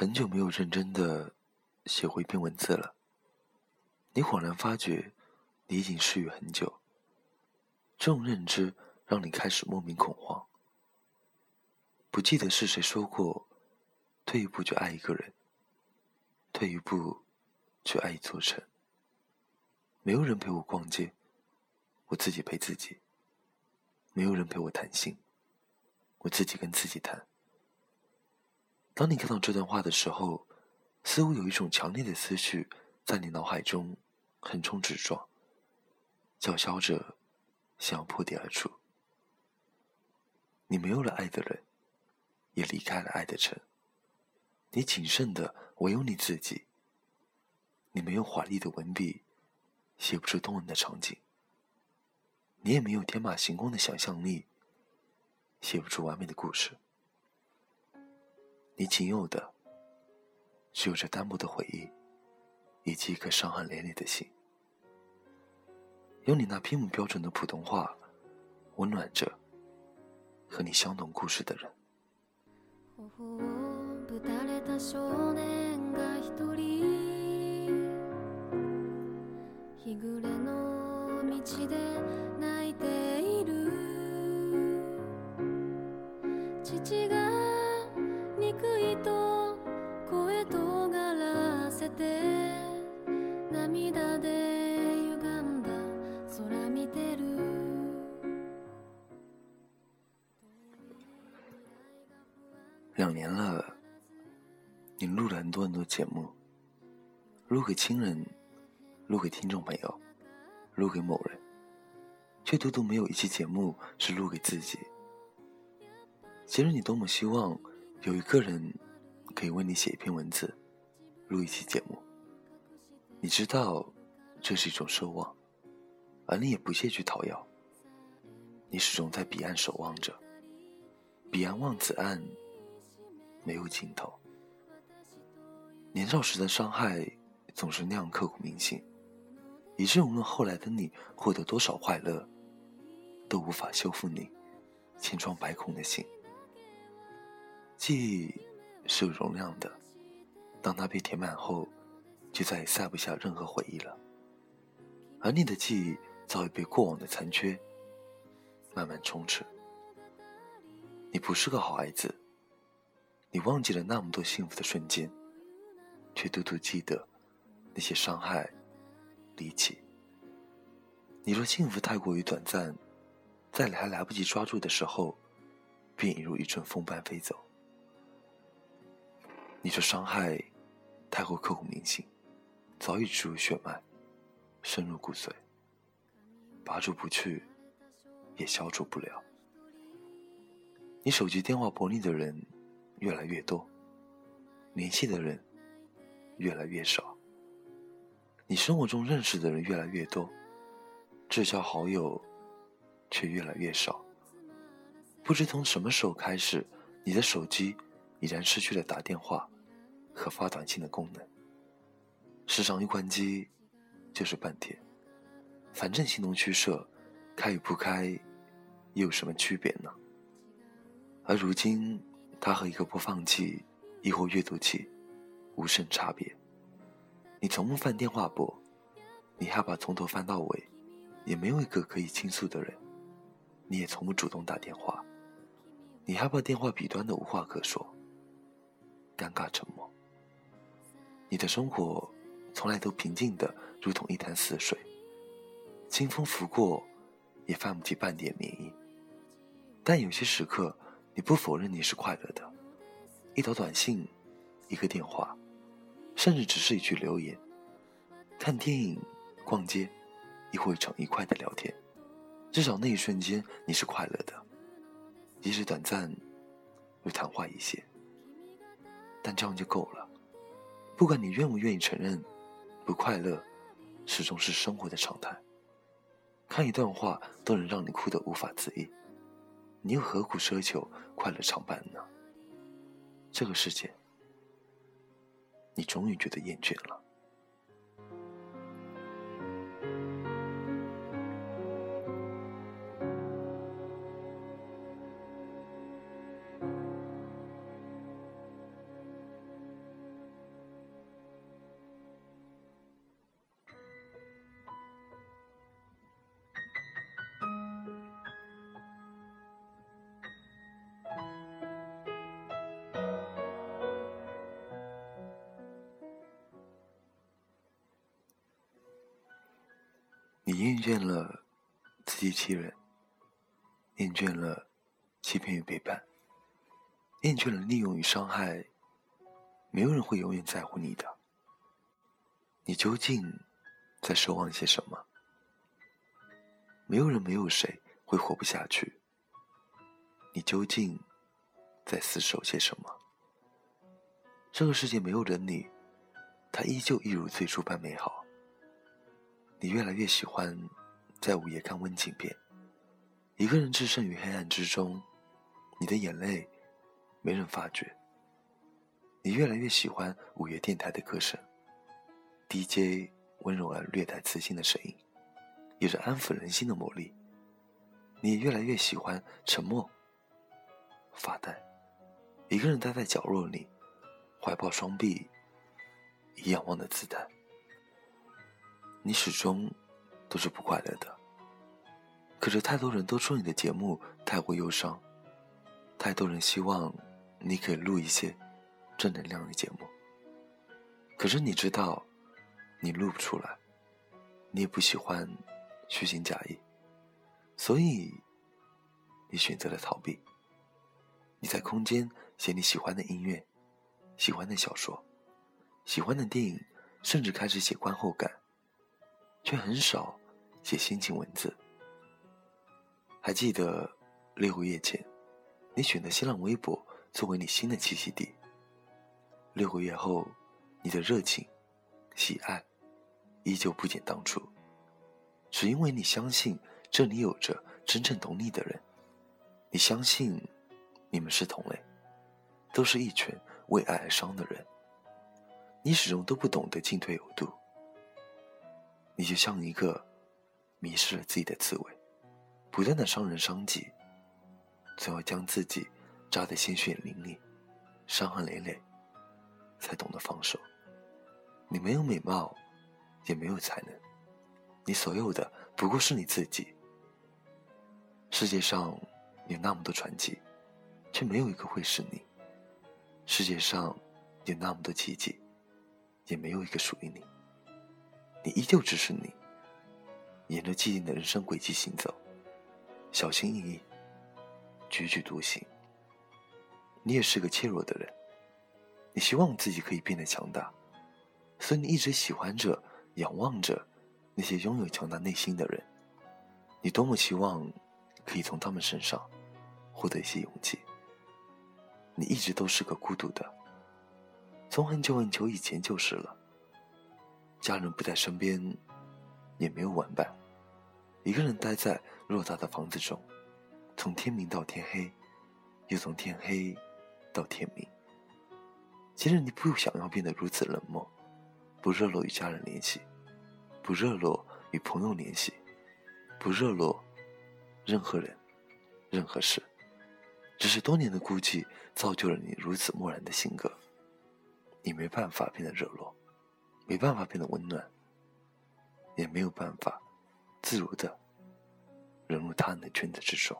很久没有认真的写过一篇文字了。你恍然发觉，你已经失语很久。这种认知让你开始莫名恐慌。不记得是谁说过，退一步就爱一个人，退一步就爱一座城。没有人陪我逛街，我自己陪自己。没有人陪我谈心，我自己跟自己谈。当你看到这段话的时候，似乎有一种强烈的思绪在你脑海中横冲直撞，叫嚣着想要破地而出。你没有了爱的人。也离开了爱的城。你仅剩的唯有你自己。你没有华丽的文笔，写不出动人的场景。你也没有天马行空的想象力，写不出完美的故事。你仅有的，只有这单薄的回忆，以及一颗伤痕累累的心。用你那拼不标准的普通话，温暖着和你相同故事的人。頬をぶたれた少年が一人日暮れの道で泣いている父が 两年了，你录了很多很多节目，录给亲人，录给听众朋友，录给某人，却独独没有一期节目是录给自己。其实你多么希望有一个人可以为你写一篇文字，录一期节目。你知道这是一种奢望，而你也不屑去讨要。你始终在彼岸守望着，彼岸望此岸。没有尽头。年少时的伤害总是那样刻骨铭心，以致无论后来的你获得多少快乐，都无法修复你千疮百孔的心。记忆是有容量的，当它被填满后，就再也塞不下任何回忆了。而你的记忆早已被过往的残缺慢慢充斥。你不是个好孩子。你忘记了那么多幸福的瞬间，却独独记得那些伤害、离奇。你若幸福太过于短暂，在你还来不及抓住的时候，便已如一阵风般飞走。你说伤害太过刻骨铭心，早已植入血脉，深入骨髓，拔除不去，也消除不了。你手机电话拨你的人。越来越多，联系的人越来越少。你生活中认识的人越来越多，至交好友却越来越少。不知从什么时候开始，你的手机已然失去了打电话和发短信的功能。时常一关机就是半天，反正形同虚设，开与不开又有什么区别呢？而如今。它和一个播放器，亦或阅读器，无甚差别。你从不翻电话簿，你害怕从头翻到尾，也没有一个可以倾诉的人。你也从不主动打电话，你害怕电话彼端的无话可说，尴尬沉默。你的生活从来都平静的如同一潭死水，清风拂过，也泛不起半点涟漪。但有些时刻。你不否认你是快乐的，一条短信，一个电话，甚至只是一句留言，看电影、逛街，亦或一场愉快的聊天，至少那一瞬间你是快乐的，即使短暂，又昙花一现，但这样就够了。不管你愿不愿意承认，不快乐，始终是生活的常态。看一段话都能让你哭得无法自抑。你又何苦奢求快乐常伴呢？这个世界，你终于觉得厌倦了。厌倦了自欺欺人，厌倦了欺骗与背叛，厌倦了利用与伤害。没有人会永远在乎你的。你究竟在奢望些什么？没有人，没有谁会活不下去。你究竟在厮守些什么？这个世界没有了你，它依旧一如最初般美好。你越来越喜欢在午夜看温情片，一个人置身于黑暗之中，你的眼泪没人发觉。你越来越喜欢午夜电台的歌声，DJ 温柔而略带磁性的声音，有着安抚人心的魔力。你也越来越喜欢沉默、发呆，一个人待在角落里，怀抱双臂，以仰望的姿态。你始终都是不快乐的，可是太多人都说你的节目太过忧伤，太多人希望你可以录一些正能量的节目。可是你知道，你录不出来，你也不喜欢虚情假意，所以你选择了逃避。你在空间写你喜欢的音乐、喜欢的小说、喜欢的电影，甚至开始写观后感。却很少写心情文字。还记得六个月前，你选择新浪微博作为你新的栖息地。六个月后，你的热情、喜爱依旧不减当初，只因为你相信这里有着真正懂你的人，你相信你们是同类，都是一群为爱而伤的人。你始终都不懂得进退有度。你就像一个迷失了自己的刺猬，不断的伤人伤己，最后将自己扎得鲜血淋漓、伤痕累累，才懂得放手。你没有美貌，也没有才能，你所有的不过是你自己。世界上有那么多传奇，却没有一个会是你。世界上有那么多奇迹，也没有一个属于你。你依旧只是你，沿着既定的人生轨迹行走，小心翼翼，踽踽独行。你也是个怯弱的人，你希望自己可以变得强大，所以你一直喜欢着、仰望着那些拥有强大内心的人。你多么希望可以从他们身上获得一些勇气。你一直都是个孤独的，从很久很久以前就是了。家人不在身边，也没有玩伴，一个人待在偌大的房子中，从天明到天黑，又从天黑到天明。其实你不想要变得如此冷漠，不热络与家人联系，不热络与朋友联系，不热络任何人、任何事，只是多年的孤寂造就了你如此漠然的性格，你没办法变得热络。没办法变得温暖，也没有办法自如的融入他人的圈子之中。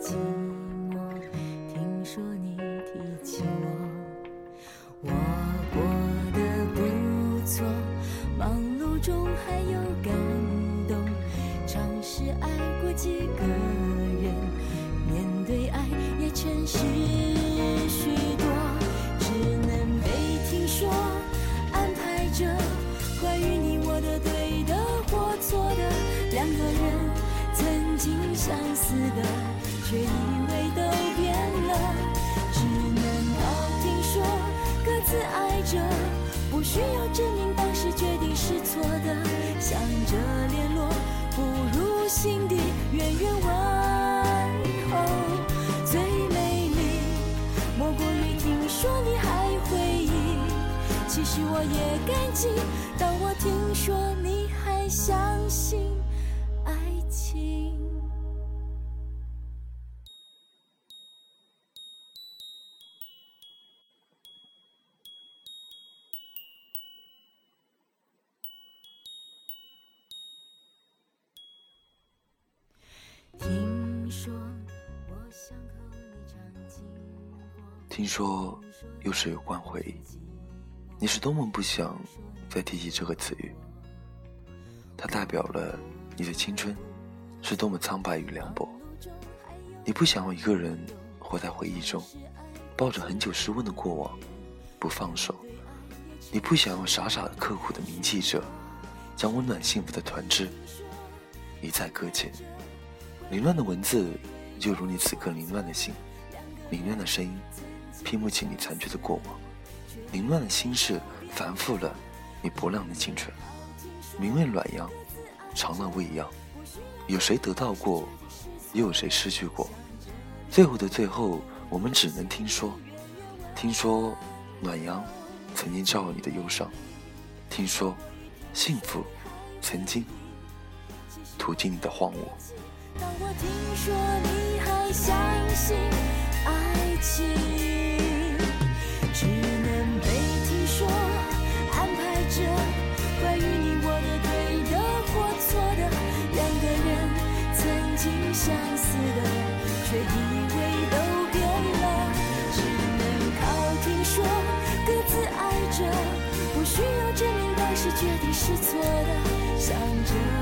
情。心底远远问候。最美丽莫过于听说你还回忆，其实我也感激，当我听说你还相信听说又是有关回忆，你是多么不想再提起这个词语。它代表了你的青春是多么苍白与凉薄。你不想要一个人活在回忆中，抱着很久失温的过往不放手。你不想要傻傻的刻苦的铭记着，将温暖幸福的团枝一再搁浅。凌乱的文字，就如你此刻凌乱的心；凌乱的声音，拼不起你残缺的过往；凌乱的心事，繁复了你薄凉的青春。明媚暖阳，长乐未央。有谁得到过，又有谁失去过？最后的最后，我们只能听说：听说暖阳曾经照耀你的忧伤；听说幸福曾经途经你的荒芜。当我听说你还相信爱情，是错的，想着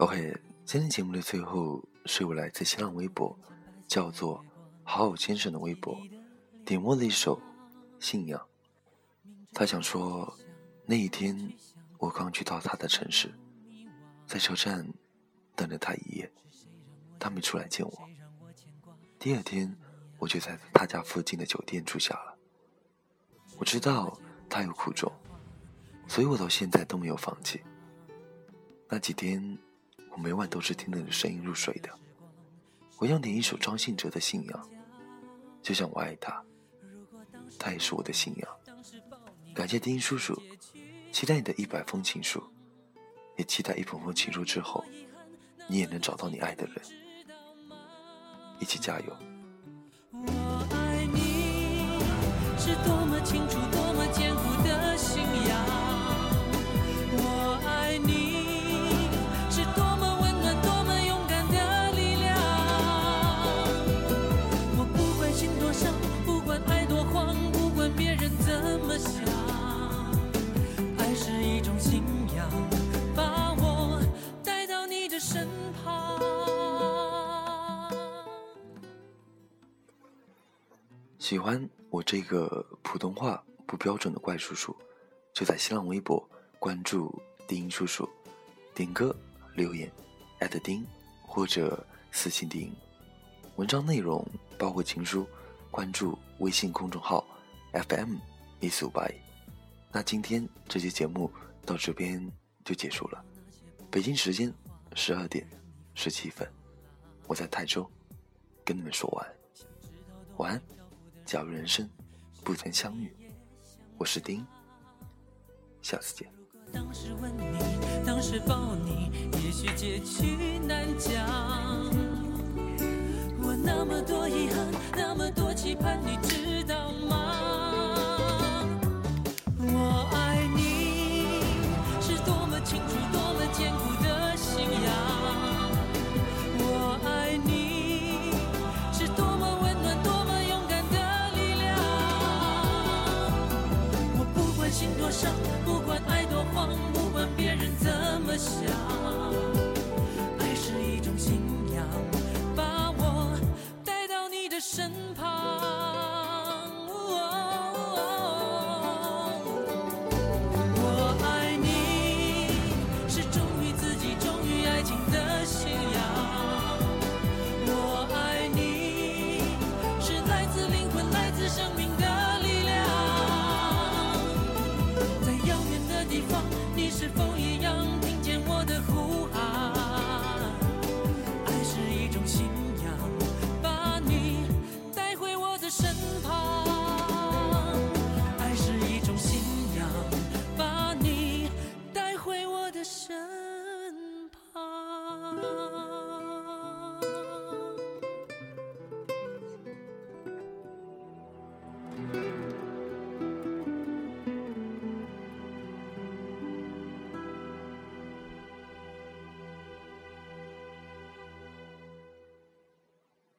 OK，今天节目的最后是我来自新浪微博，叫做“好好先生”的微博点播的一首《信仰》。他想说，那一天我刚去到他的城市，在车站等了他一夜，他没出来见我。第二天，我就在他家附近的酒店住下了。我知道他有苦衷，所以我到现在都没有放弃。那几天。我每晚都是听着你的声音入睡的。我要点一首张信哲的《信仰》，就像我爱他，他也是我的信仰。感谢丁叔叔，期待你的一百封情书，也期待一封封情书之后，你也能找到你爱的人。一起加油！喜欢我这个普通话不标准的怪叔叔，就在新浪微博关注丁叔叔，点歌留言，艾特丁或者私信丁。文章内容包括情书，关注微信公众号 FM 一四五八一。那今天这期节目到这边就结束了。北京时间十二点十七分，我在泰州跟你们说晚，晚安。假如人生不曾相遇，我是丁，下次见。当时吻你，当时抱你，也许结局难讲。我那么多遗憾，那么多期盼，你知。不管爱多慌不管别人怎么想